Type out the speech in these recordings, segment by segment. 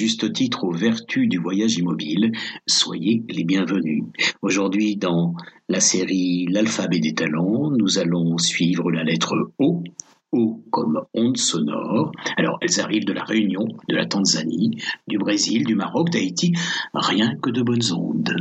juste titre aux vertus du voyage immobile, soyez les bienvenus. Aujourd'hui, dans la série L'alphabet des talents, nous allons suivre la lettre O. O comme onde sonore. Alors, elles arrivent de la Réunion, de la Tanzanie, du Brésil, du Maroc, d'Haïti. Rien que de bonnes ondes.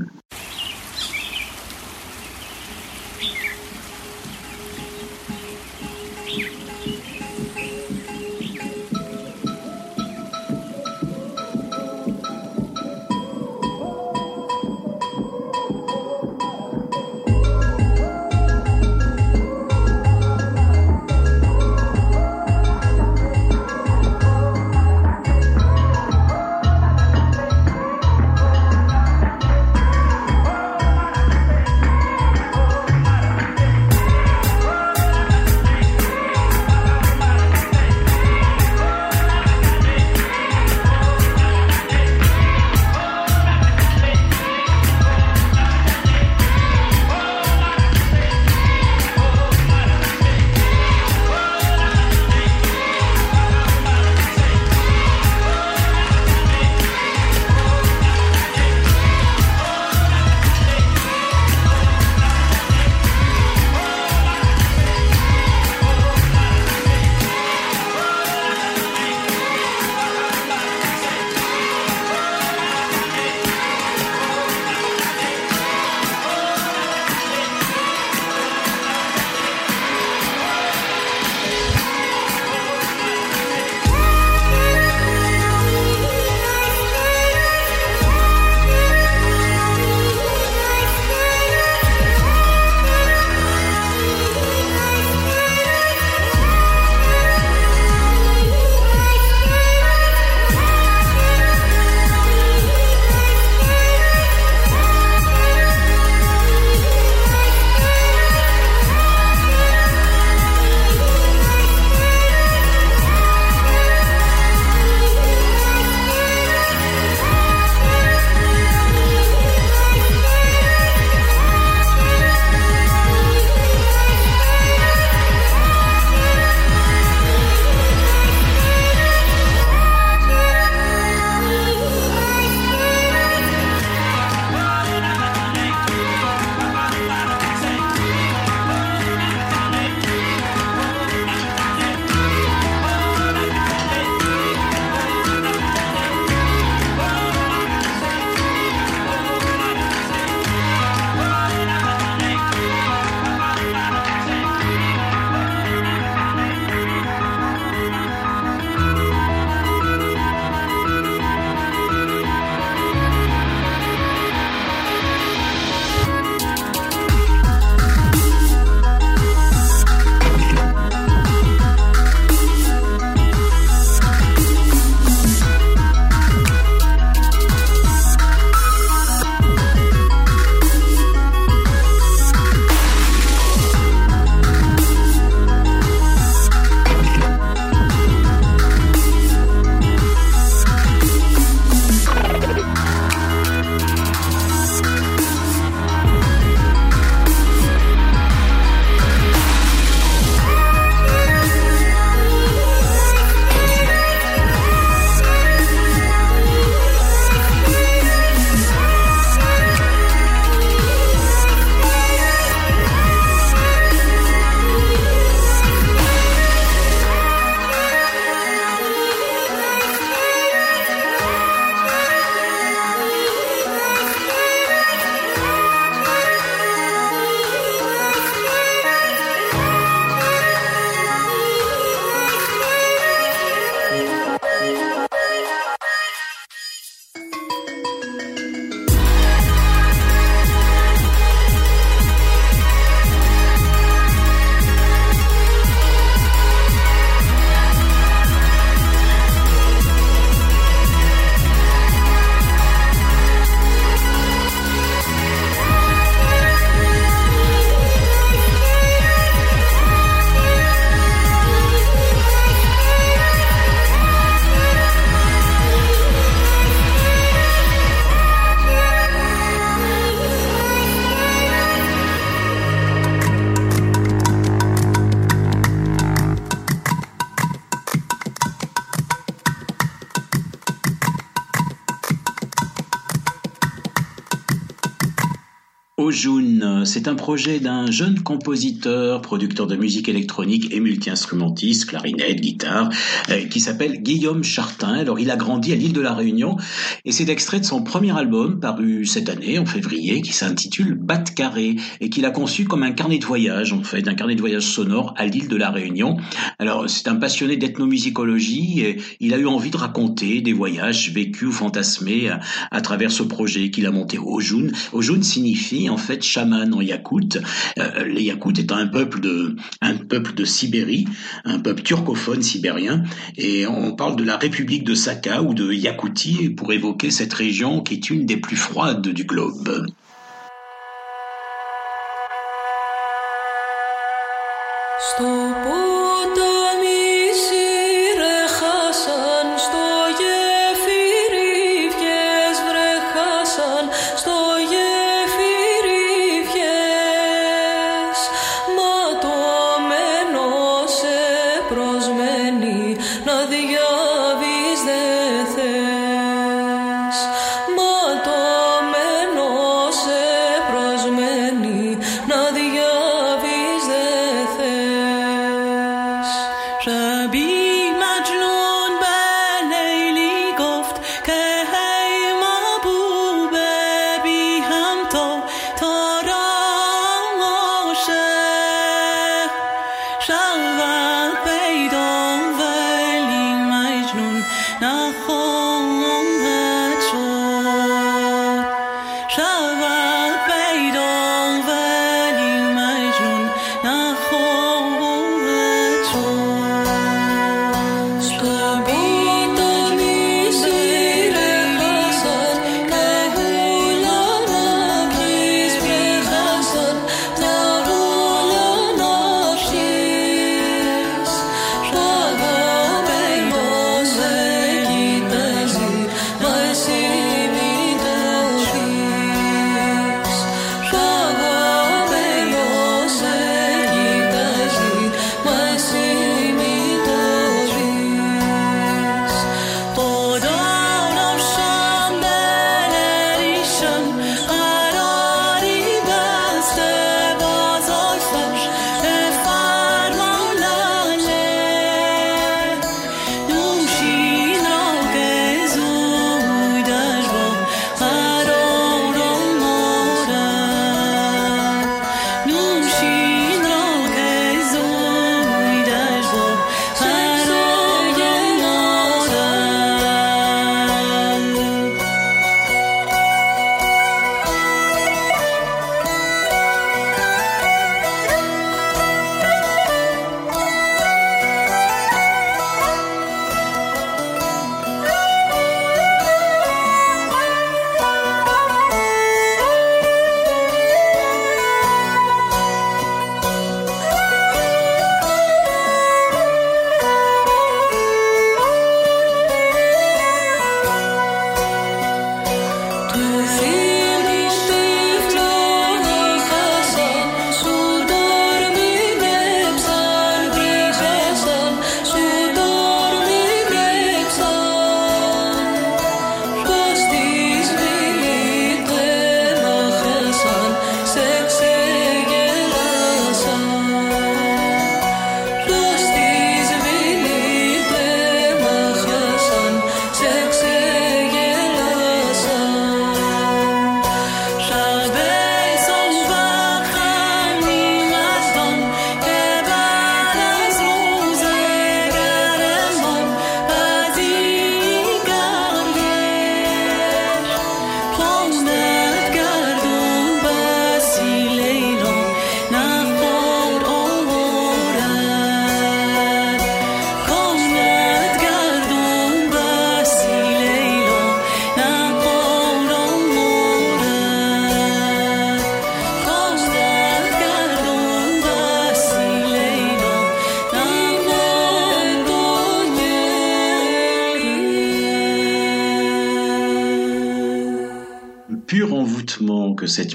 C'est un projet d'un jeune compositeur, producteur de musique électronique et multi-instrumentiste, clarinette, guitare, euh, qui s'appelle Guillaume Chartin. Alors il a grandi à l'île de la Réunion et c'est extrait de son premier album paru cette année, en février, qui s'intitule Bat Carré et qu'il a conçu comme un carnet de voyage, en fait, un carnet de voyage sonore à l'île de la Réunion. Alors c'est un passionné d'ethnomusicologie et il a eu envie de raconter des voyages vécus ou fantasmés à, travers ce projet qu'il a monté Ojun. Ojun signifie en fait chaman en euh, les Yakoutes étant un peuple de Sibérie, un peuple turcophone sibérien, et on parle de la République de Sakha ou de Yakoutie pour évoquer cette région qui est une des plus froides du globe.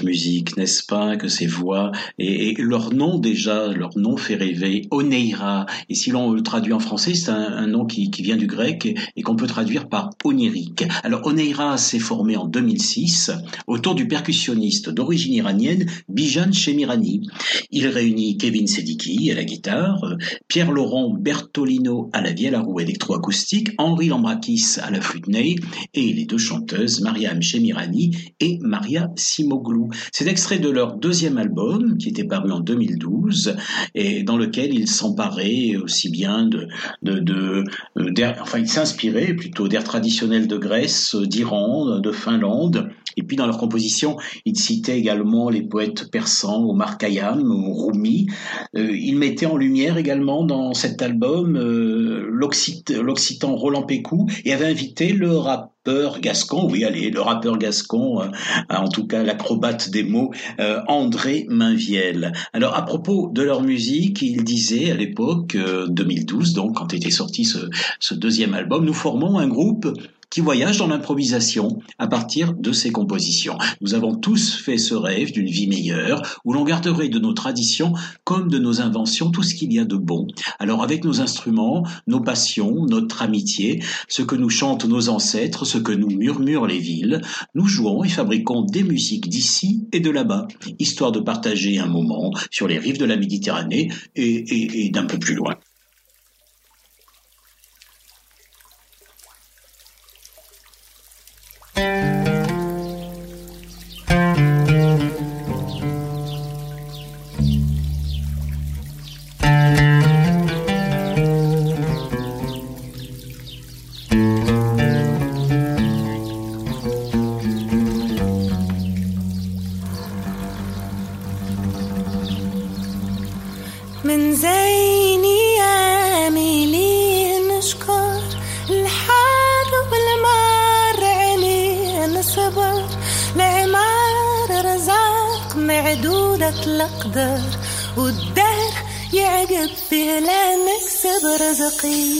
Musique, n'est-ce pas, que ces voix, et, leur nom déjà, leur nom fait rêver, Oneira, et si l'on le traduit en français, c'est un, nom qui, vient du grec et, qu'on peut traduire par onirique. Alors Oneira s'est formé en 2006 autour du percussionniste d'origine iranienne Bijan Shemirani. Il réunit Kevin Sediki à la guitare, Pierre-Laurent Bertolino à la vielle à roue électroacoustique, Henri Lambrakis à la flûte ney et les deux chanteuses Mariam Shemirani et Maria Simoglou. C'est extrait de leur deuxième album qui était paru en 2012 et dans lequel ils s'emparaient aussi bien de, de, de, enfin ils s'inspiraient plutôt d'air traditionnels de Grèce, d'Iran, de Finlande et puis dans leur composition, ils citaient également les poètes persans, Omar Khayyam, Rumi. Euh, ils mettaient en lumière également dans cet album euh, l'occitan Roland Pécou et avaient invité le rappeur gascon, oui allez, le rappeur gascon, euh, en tout cas l'acrobate des mots, euh, André Mainviel. Alors à propos de leur musique, il disait à l'époque, 2012 donc, quand était sorti ce, ce deuxième album, nous formons un groupe qui voyage dans l'improvisation à partir de ses compositions. Nous avons tous fait ce rêve d'une vie meilleure où l'on garderait de nos traditions comme de nos inventions tout ce qu'il y a de bon. Alors avec nos instruments, nos passions, notre amitié, ce que nous chantent nos ancêtres, ce que nous murmurent les villes, nous jouons et fabriquons des musiques d'ici et de là-bas, histoire de partager un moment sur les rives de la Méditerranée et, et d'un peu plus loin. بدونك لقدر والدهر يعجب فيه لأنك سبب رزقي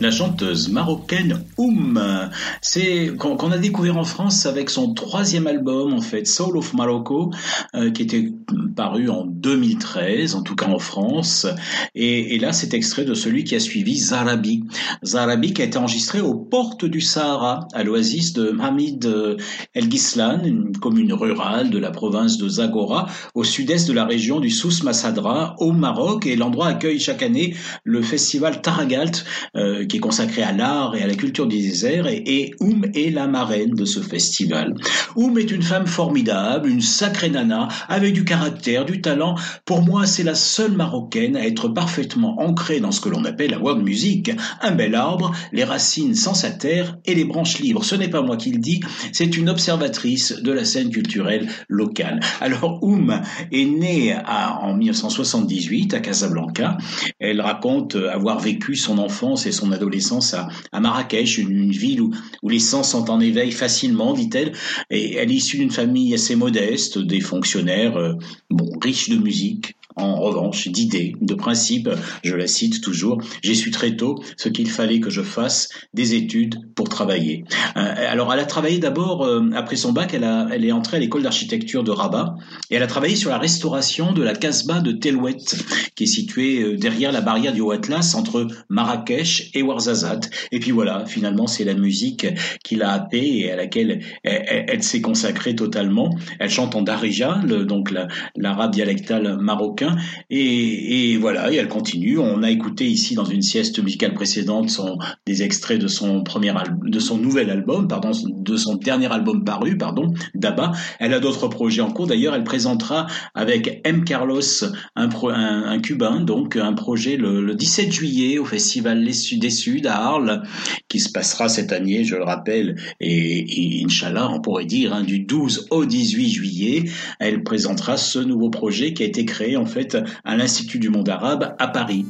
la chanteuse marocaine Oum. C'est qu'on a découvert en France avec son troisième album en fait, Soul of Morocco, euh, qui était paru en 2013, en tout cas en France. Et, là, c'est extrait de celui qui a suivi Zarabi. Zarabi qui a été enregistré aux portes du Sahara, à l'oasis de Hamid El Gislan, une commune rurale de la province de Zagora, au sud-est de la région du Sous Massadra, au Maroc. Et l'endroit accueille chaque année le festival Taragalt. Euh, qui est consacré à l'art et à la culture du désert, et, Oum est la marraine de ce festival. Oum est une femme formidable, une sacrée nana, avec du caractère, du talent. Pour moi, c'est la seule marocaine à être parfaitement ancrée dans ce que l'on appelle la world music. Un bel arbre, les racines sans sa terre et les branches libres. Ce n'est pas moi qui le dis, c'est une observatrice de la scène culturelle locale. Alors, Oum est née en 1978 à Casablanca. Elle raconte avoir vécu son enfance et son adolescence à, Marrakech, une, ville où, où, les sens sont en éveil facilement, dit-elle. Et elle est issue d'une famille assez modeste, des fonctionnaires euh, bon, riches de musique, en revanche, d'idées, de principes, je la cite toujours, j'ai su très tôt ce qu'il fallait que je fasse des études pour travailler. Euh, alors, elle a travaillé d'abord, euh, après son bac, elle, a, elle est entrée à l'école d'architecture de Rabat, et elle a travaillé sur la restauration de la Casbah de Telouet, qui est située euh, derrière la barrière du Haut-Atlas, entre Marrakech et Ouarzazate. Et puis voilà, finalement, c'est la musique qui l'a happée et à laquelle elle, s'est consacrée totalement. Elle chante en darija, donc l'arabe dialectal marocain, et, voilà, et elle continue. On a écouté ici dans une sieste musicale précédente des extraits de son premier de son nouvel album, pardon, de son dernier album paru, pardon. Elle a d'autres projets en cours. D'ailleurs, elle présentera avec M. Carlos, un, un, cubain, donc un projet le, 17 juillet au Festival des Suds à Arles, qui se passera cette année, je le rappelle, et, et Inch'Allah, on pourrait dire, hein, du 12 au 18 juillet. Elle présentera ce nouveau projet qui a été créé en fait à l'Institut du monde arabe à Paris.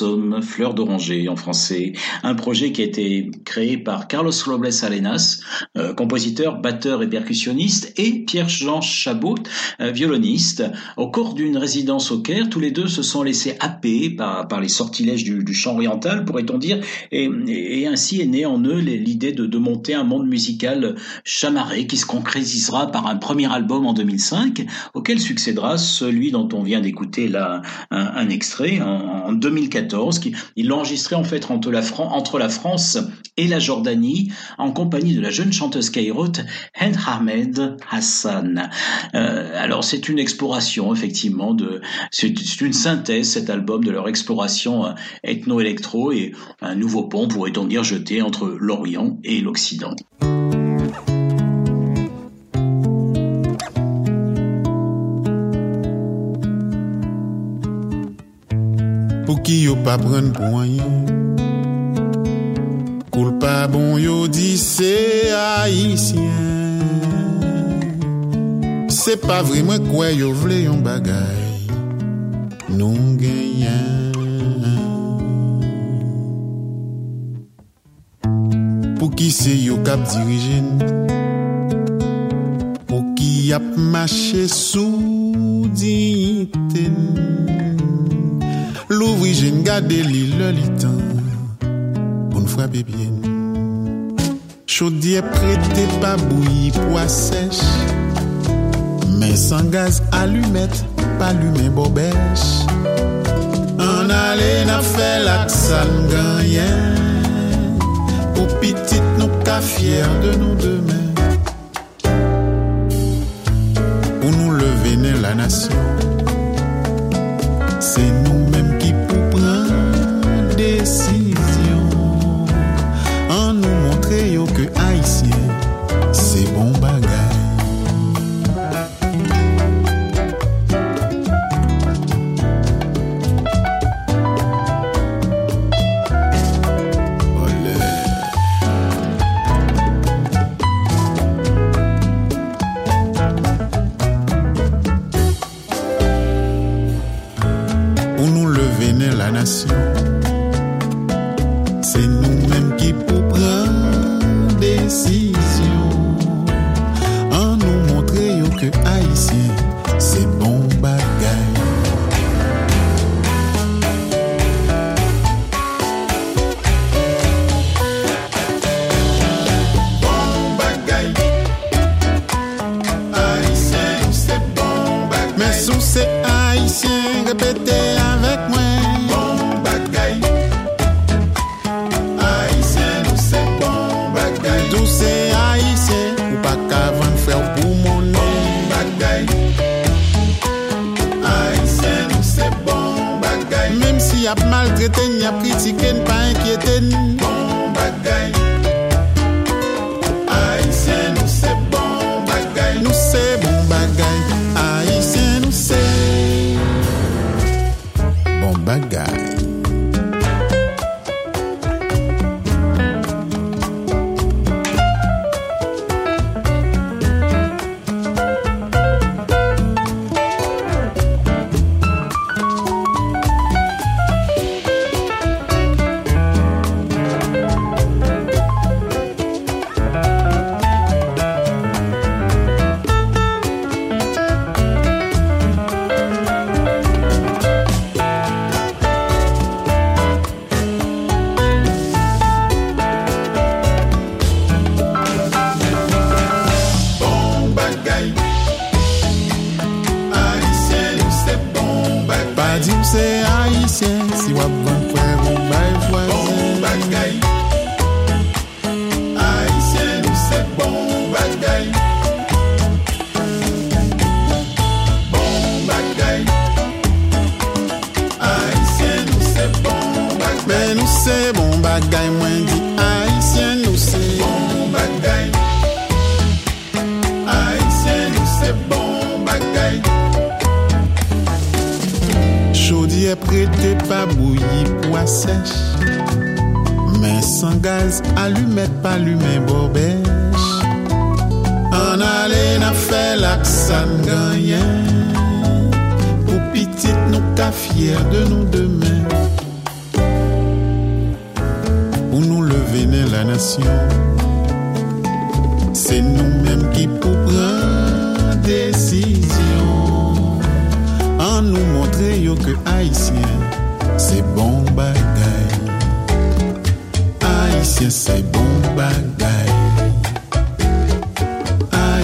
Blossom, Fleur d'oranger en français, un projet qui a été créé par Carlos Robles Salenas, euh, compositeur, batteur et percussionniste, et Pierre-Jean Chabot, euh, violoniste. Au cours d'une résidence au Caire, tous les deux se sont laissés happer par, les sortilèges du, chant oriental, pourrait-on dire, et, ainsi est née en eux l'idée de, monter un monde musical chamarré qui se concrétisera par un premier album en 2005, auquel succédera celui dont on vient d'écouter là un, un extrait en, en 2014. Il l'a en fait entre la, France et la Jordanie en compagnie de la jeune chanteuse kairoute Hen Ahmed Hassan. Euh, alors c'est une exploration effectivement c'est une synthèse cet album de leur exploration euh, ethno-électro et un nouveau pont pourrait-on dire jeté entre l'Orient et l'Occident. ki yo pa pren pou an yon. Koul pa bon yo di se haisyen. Se pa vri mwen kwe yo vle yon bagay, nou genyen. Pou ki se yo kap dirijen, pou ki ap mache sou dinten. l'ouvri jen gade li lolitan Poun fwa bebyen Chodye prete pa bouyi pwa sech Men san gaz alumet Pa lume bobech An ale na fe lak sal ganyen Ou pitit nou ka fyer de nou demen Ou nou levene la nasyon Se nou menm ki pou pran desisyon. An nou montre yo ke haisyen Se bon ba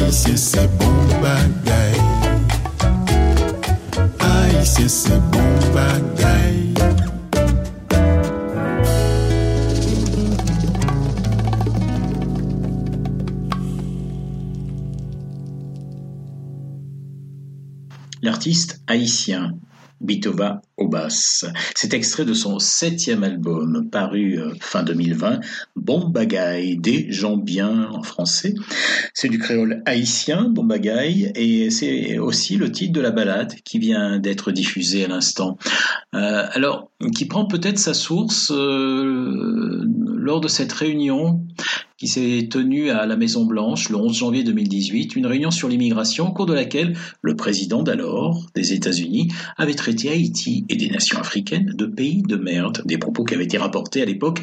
Haïtien, c'est bon bagaille. Haïtien, c'est bon bagaille. L'artiste haïtien Bitova Obas. C'est extrait de son septième album paru euh, fin 2020, Bon Bagaille, des gens bien en français. C'est du créole haïtien, Bon Bagaille, et c'est aussi le titre de la balade qui vient d'être diffusée à l'instant. Euh, alors, qui prend peut-être sa source euh, lors de cette réunion qui s'est tenue à la Maison Blanche le 11 janvier 2018, une réunion sur l'immigration au cours de laquelle le président d'alors des États-Unis avait traité Haïti et des nations africaines de pays de merde, des propos qui avaient été rapportés à l'époque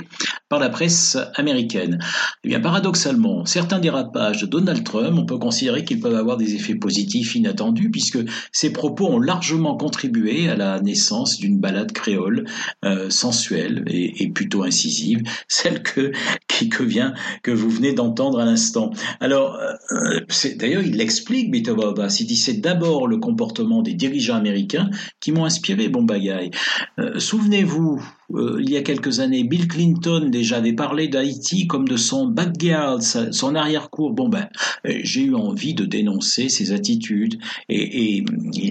par la presse américaine. Eh bien, paradoxalement, certains dérapages de Donald Trump, on peut considérer qu'ils peuvent avoir des effets positifs inattendus puisque ces propos ont largement contribué à la naissance d'une balade créole euh, sensuelle et, et, plutôt incisive, celle que, qui, que vient que vous venez d'entendre à l'instant. Alors, euh, d'ailleurs, il l'explique, Obas. Il dit c'est d'abord le comportement des dirigeants américains qui m'ont inspiré Bombagaï. Euh, Souvenez-vous, euh, il y a quelques années, Bill Clinton déjà avait parlé d'Haïti comme de son backyard, son arrière-cour. Bon ben, j'ai eu envie de dénoncer ces attitudes. Et, et,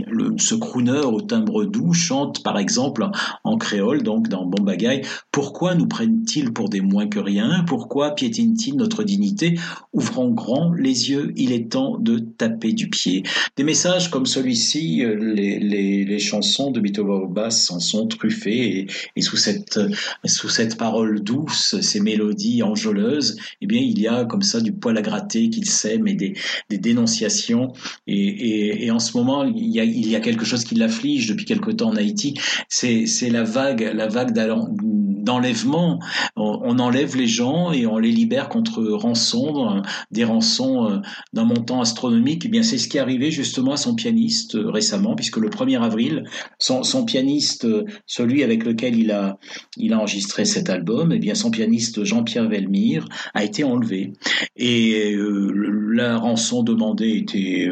le, ce crooner au timbre doux chante par exemple en créole, donc dans Bombagaï, pourquoi nous prennent-ils pour des moins que rien? Pourquoi piétinent-ils notre dignité? Ouvrons grand les yeux, il est temps de taper du pied. Des messages comme celui-ci, les, les, les, chansons de Beethoven Bass en sont truffées et, et sous cette, sous cette parole douce, ces mélodies enjôleuses, eh bien, il y a comme ça du poil à gratter qu'il sème et des, dénonciations. Et, en ce moment, il y a, quelque chose qui l'afflige depuis quelque temps en Haïti. C'est, la vague, la vague d'enlèvement. On, enlève les gens et on les libère contre rançon, des rançons d'un montant astronomique. Et bien, c'est ce qui est arrivé justement à son pianiste récemment, puisque le 1er avril, son, pianiste, celui avec lequel il a il a enregistré cet album, et eh bien son pianiste Jean-Pierre Velmire a été enlevé. Et euh, la rançon demandée était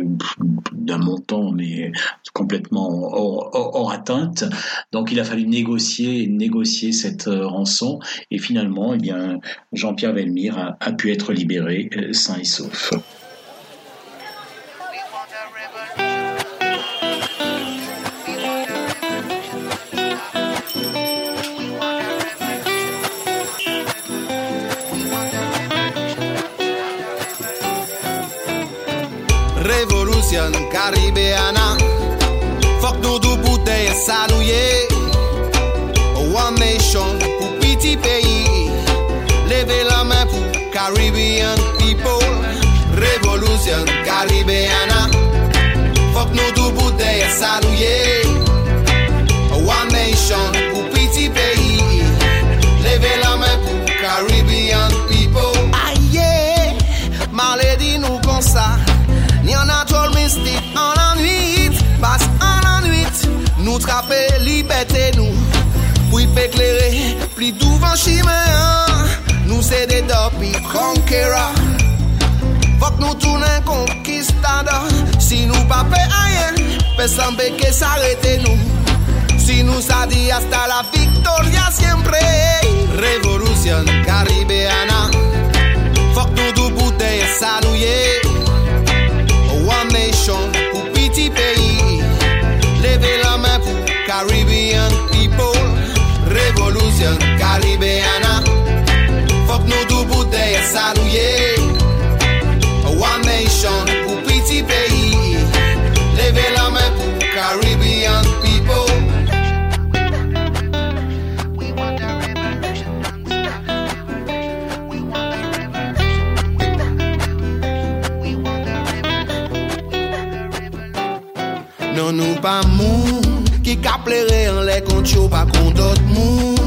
d'un montant, mais complètement hors, hors, hors, atteinte. Donc il a fallu négocier, négocier cette rançon. Et finalement, eh bien, Jean-Pierre Velmire a, a, pu être libéré euh, sain et sauf. Révolution caribéana Fok nou dou bouteille salouye One nation pou piti peyi Leve la main pou Caribbean people Révolution caribéana Pou y pe klere Pli douvan chime Nou se de dopi konkera Fok nou tounen konkistador Si nou Si nou la victoria siempre. Revolution caribeana Fok salouye One nation pou piti peyi Leve la Tradisyon Karibeana Fok nou tou bouteye salouye. One nation pou piti peyi. Leve la men pou Caribbean people. Non nou pa moun Ki ka plere an le kont yo pa kont dot moun.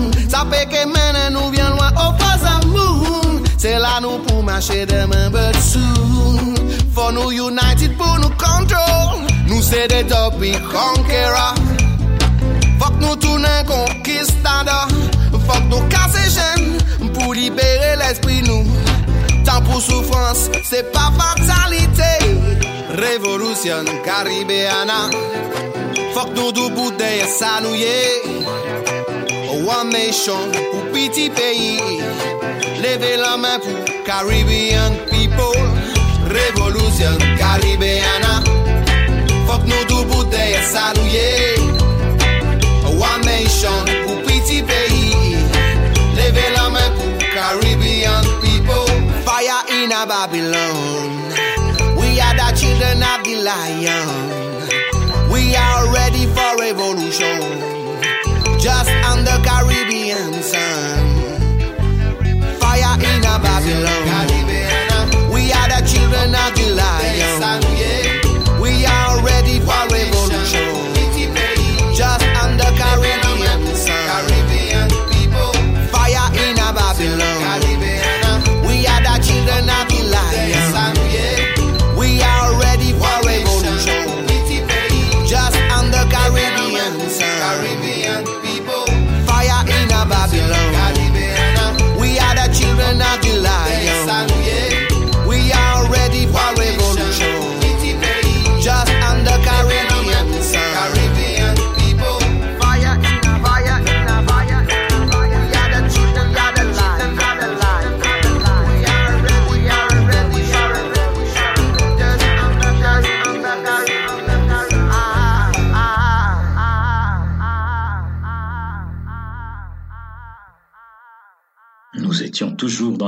Tapé que mène nous vient loin au pas amour C'est là nous pour marcher demain but soon For nous united pour nous control. Nous c'est des topic conqueror Fuck nous tourner conquistador Fuck nous casser jeunes Pour libérer l'esprit nous Temps pour souffrance, c'est pas fatalité Révolution caribéana Fuck nous du bouteille sanouillé One nation pour petit pays Levez la main pour Caribbean people Révolution caribéana Fuck nous du bouteille sanouillé One nation pour petit pays Levez la main pour Caribbean people Fire in a Babylon. We are the children of the lion. We are ready for revolution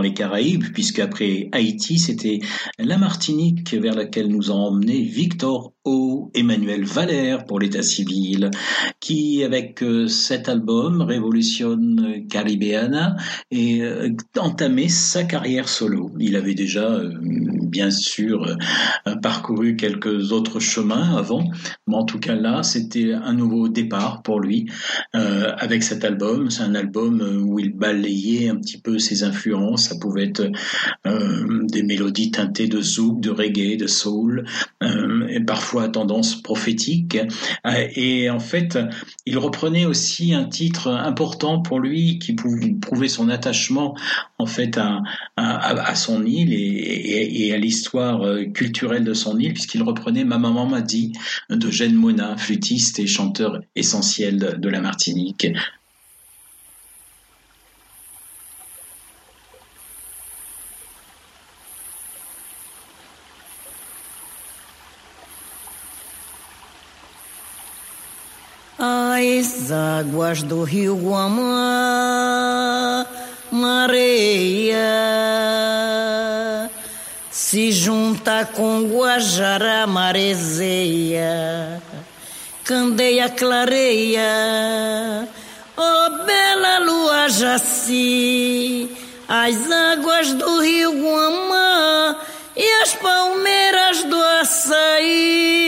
les Caraïbes, puisque après Haïti, c'était la Martinique vers laquelle nous a emmené Victor O. Emmanuel Valère pour l'état civil, qui avec euh, cet album Révolution Caribéana et euh, entamé sa carrière solo. Il avait déjà euh, bien sûr parcouru quelques autres chemins avant, mais en tout cas là, c'était un nouveau départ pour lui avec cet album. C'est un album où il balayait un petit peu ses influences. Ça pouvait être euh, des mélodies teintées de zouk, de reggae, de soul, euh, et parfois à tendance prophétique. Euh, Et en fait, il reprenait aussi un titre important pour lui qui prouver son attachement en fait à, son île et, à l'histoire culturelle de son île, puisqu'il reprenait Ma maman m'a dit de Jeanne Mona, flûtiste et chanteur essentiel de la Martinique. As águas do rio Guamá, mareia, se junta com Guajará, marezeia, candeia clareia, ó bela lua jaci, as águas do rio Guamá e as palmeiras do açaí.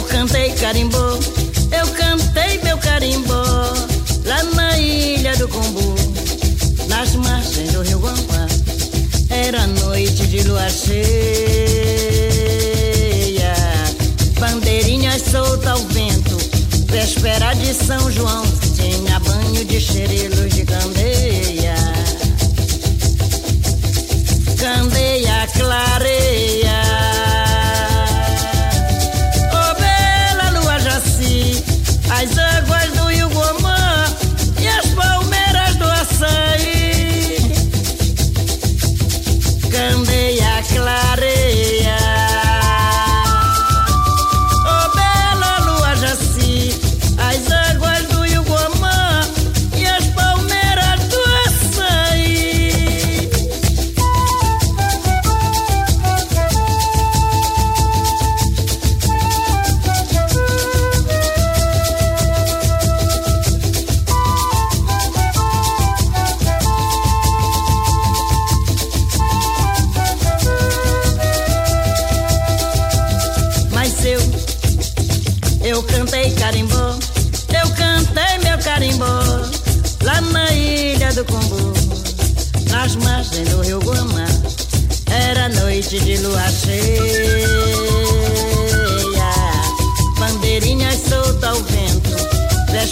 Eu cantei carimbó, eu cantei meu carimbó lá na ilha do Combu, nas margens do rio Guamã. Era noite de lua cheia, bandeirinhas soltas ao vento, véspera de São João, tinha banho de xerilo de candeia. Candeia clareia.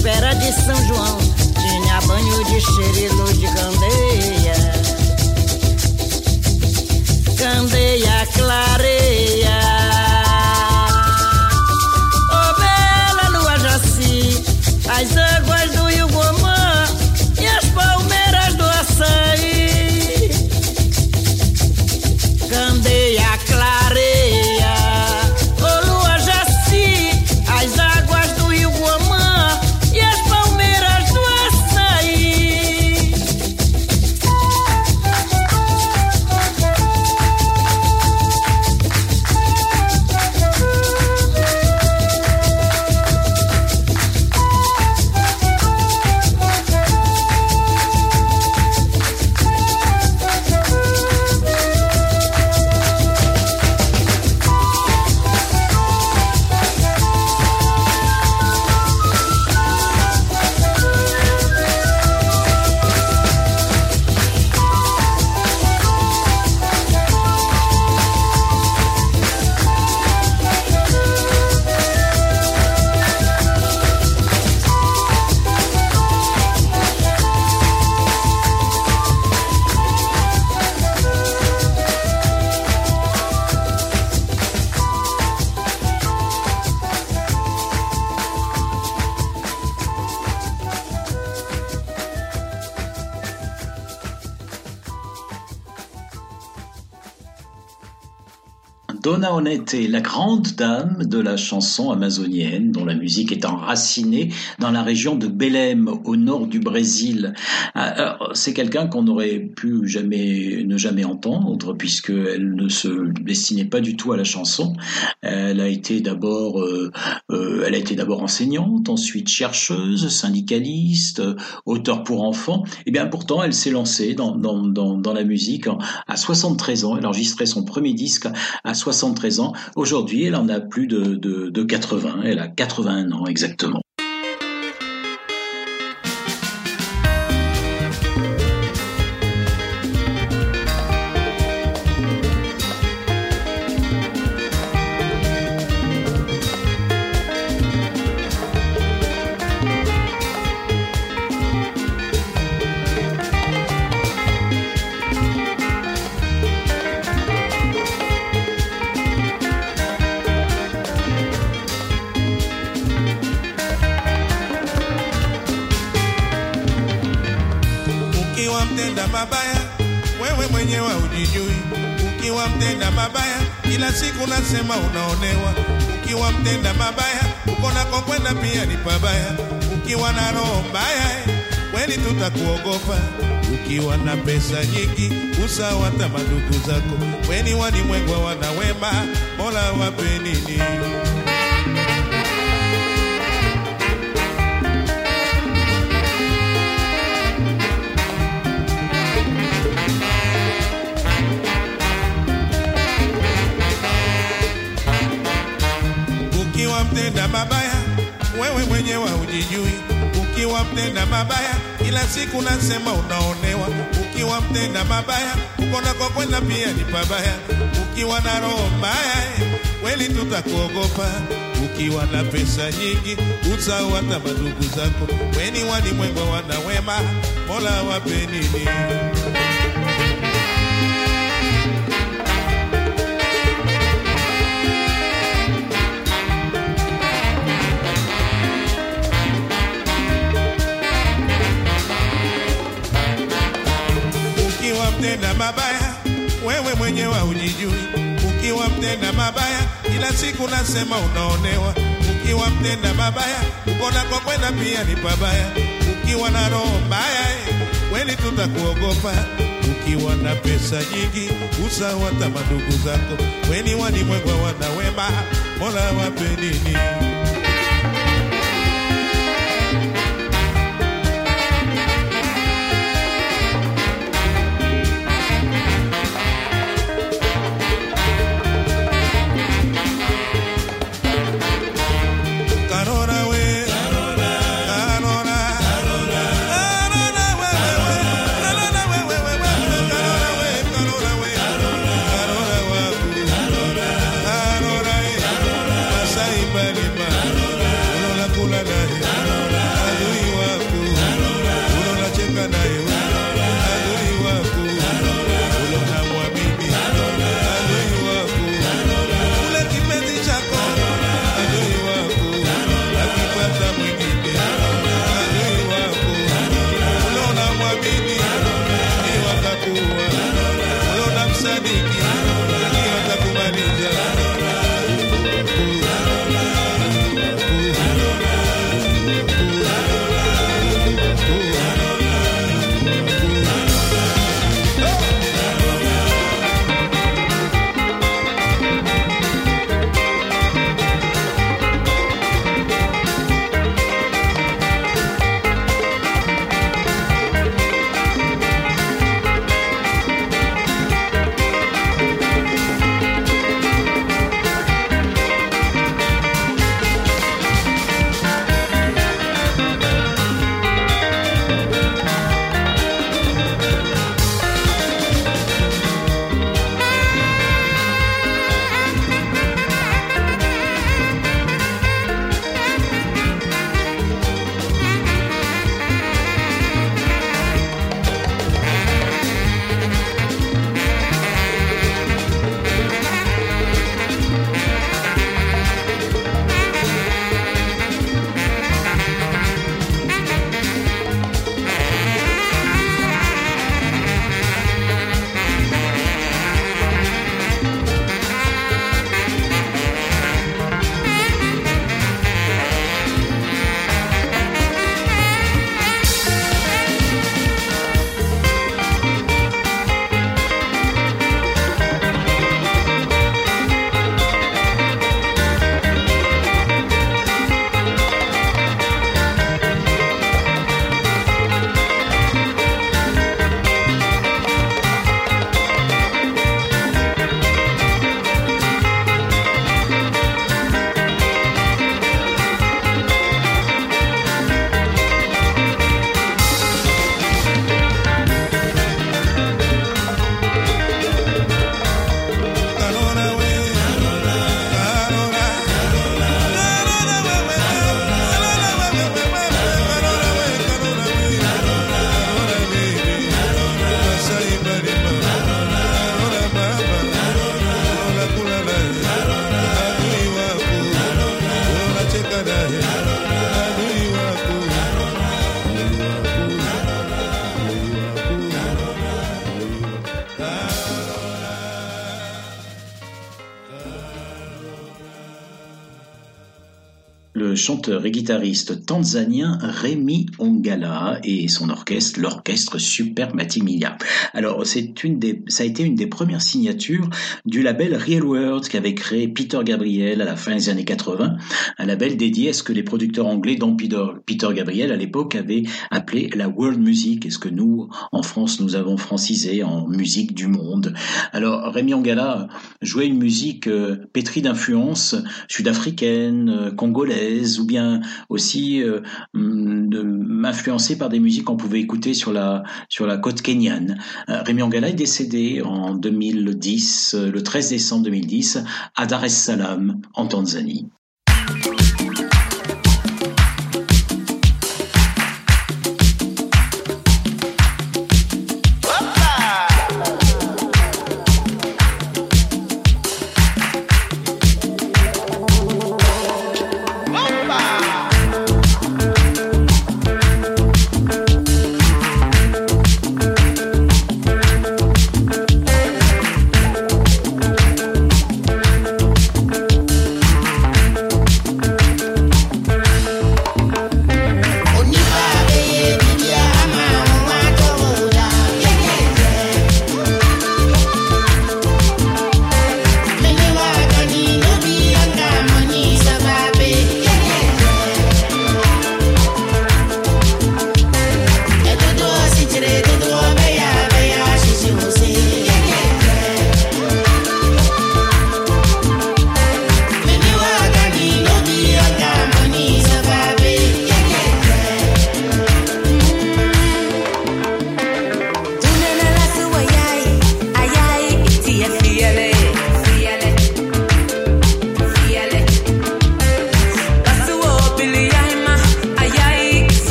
Véspera de São João, tinha banho de xerilo de candeia candeia clareia. Onete, la grande dame de la chanson amazonienne, dont la musique est enracinée dans la région de Belém, au nord du Brésil. C'est quelqu'un qu'on n'aurait pu jamais, ne jamais entendre, puisqu'elle ne se destinait pas du tout à la chanson. Elle a été d'abord, euh, euh, elle a été d'abord enseignante, ensuite chercheuse, syndicaliste, auteur pour enfants. Et bien pourtant, elle s'est lancée dans, dans, dans, dans la musique à 73 ans. Elle a enregistré son premier disque à 73 ans. Aujourd'hui, elle en a plus de, de, de 80. Elle a 81 ans exactement. Siku nasema unaonewa. Ukiwa mtenda mabaya ukona nako kwenda pia ni pabaya. Ukiwa na roho mbaya kweli tutakuogopa. Ukiwa na pesa nyingi usawa madugu zako. Weni walimwengwa wanawema, mola wape nini mtenda mabaya wewe mwenyewe hujijui ukiwa mtenda mabaya kila siku nasema unaonewa. Ukiwa mtenda mabaya uko kwa kwenda pia ni pabaya. Ukiwa na roho mbaya kweli tutakuogopa. Ukiwa na pesa nyingi utawata madugu zako. Weni walimwengu wana wema mola wape nini mtenda mabaya wewe mwenyewe hujijui ukiwa mtenda mabaya kila siku nasema unaonewa. Ukiwa mtenda mabaya ukona kwa kwenda pia ni pabaya? Ukiwa na roho mbaya eh, kweli tutakuogopa. Ukiwa na pesa nyingi usawata madugu zako. Weni walimwengwa wana wema mola wape nini chanteur et guitariste tanzanien Rémi Ongala et son orchestre, l'orchestre Super Matimilia. Alors, c'est une des, ça a été une des premières signatures du label Real World qu'avait créé Peter Gabriel à la fin des années 80, un label dédié à ce que les producteurs anglais, dont Peter, Gabriel à l'époque, avaient appelé la world music, et ce que nous, en France, nous avons francisé en musique du monde. Alors, Rémi Ongala jouait une musique euh, pétrie d'influences sud-africaines, euh, congolaises, ou bien aussi euh, hum, influencé par des musiques qu'on pouvait écouter sur la sur la côte kenyane. Euh, Rémi Angala est décédé en 2010, euh, le 13 décembre 2010, à Dar es Salaam en Tanzanie.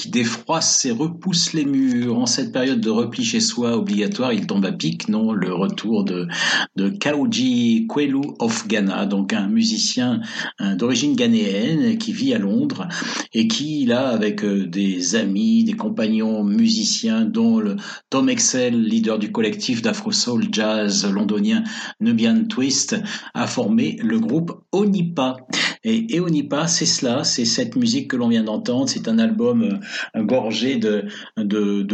Qui défroisse et repousse les murs. En cette période de repli chez soi obligatoire, il tombe à pic, non, le retour de, de Kaoji Kwelu of Ghana, donc un musicien euh, d'origine ghanéenne qui vit à Londres et qui, là, avec euh, des amis, des compagnons musiciens, dont Tom Excel, leader du collectif d'Afro Soul Jazz londonien Nubian Twist, a formé le groupe Onipa. Et, Onipa, c'est cela, c'est cette musique que l'on vient d'entendre. C'est un album euh, gorgé de,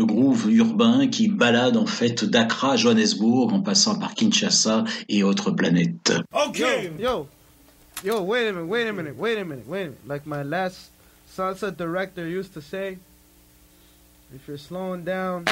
grooves urbains qui balade en fait d'Accra à Johannesburg en passant par Kinshasa et autres planètes. Okay. Yo. yo, wait a minute, wait a minute, wait a minute, wait a minute. Like my last salsa director used to say, if you're slowing down.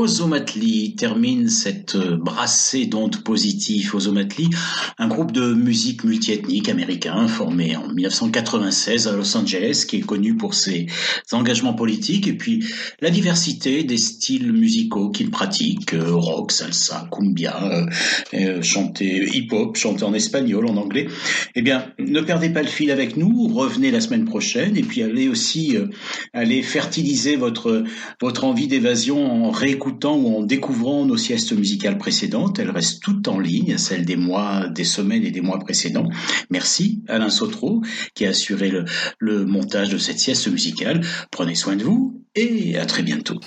Ozomatli termine cette brassée d'ondes positives. Ozomatli, un groupe de musique multiethnique américain formé en 1996 à Los Angeles, qui est connu pour ses engagements politiques et puis la diversité des styles musicaux qu'il pratique, euh, rock, salsa, cumbia, euh, euh, chanter hip-hop, chanter en espagnol, en anglais. Eh bien, ne perdez pas le fil avec nous, revenez la semaine prochaine et puis allez aussi aller fertiliser votre votre envie d'évasion en ré écoutant ou en découvrant nos siestes musicales précédentes. Elles restent toutes en ligne, celles des mois, des semaines et des mois précédents. Merci Alain Sautreau qui a assuré le, le montage de cette sieste musicale. Prenez soin de vous et à très bientôt.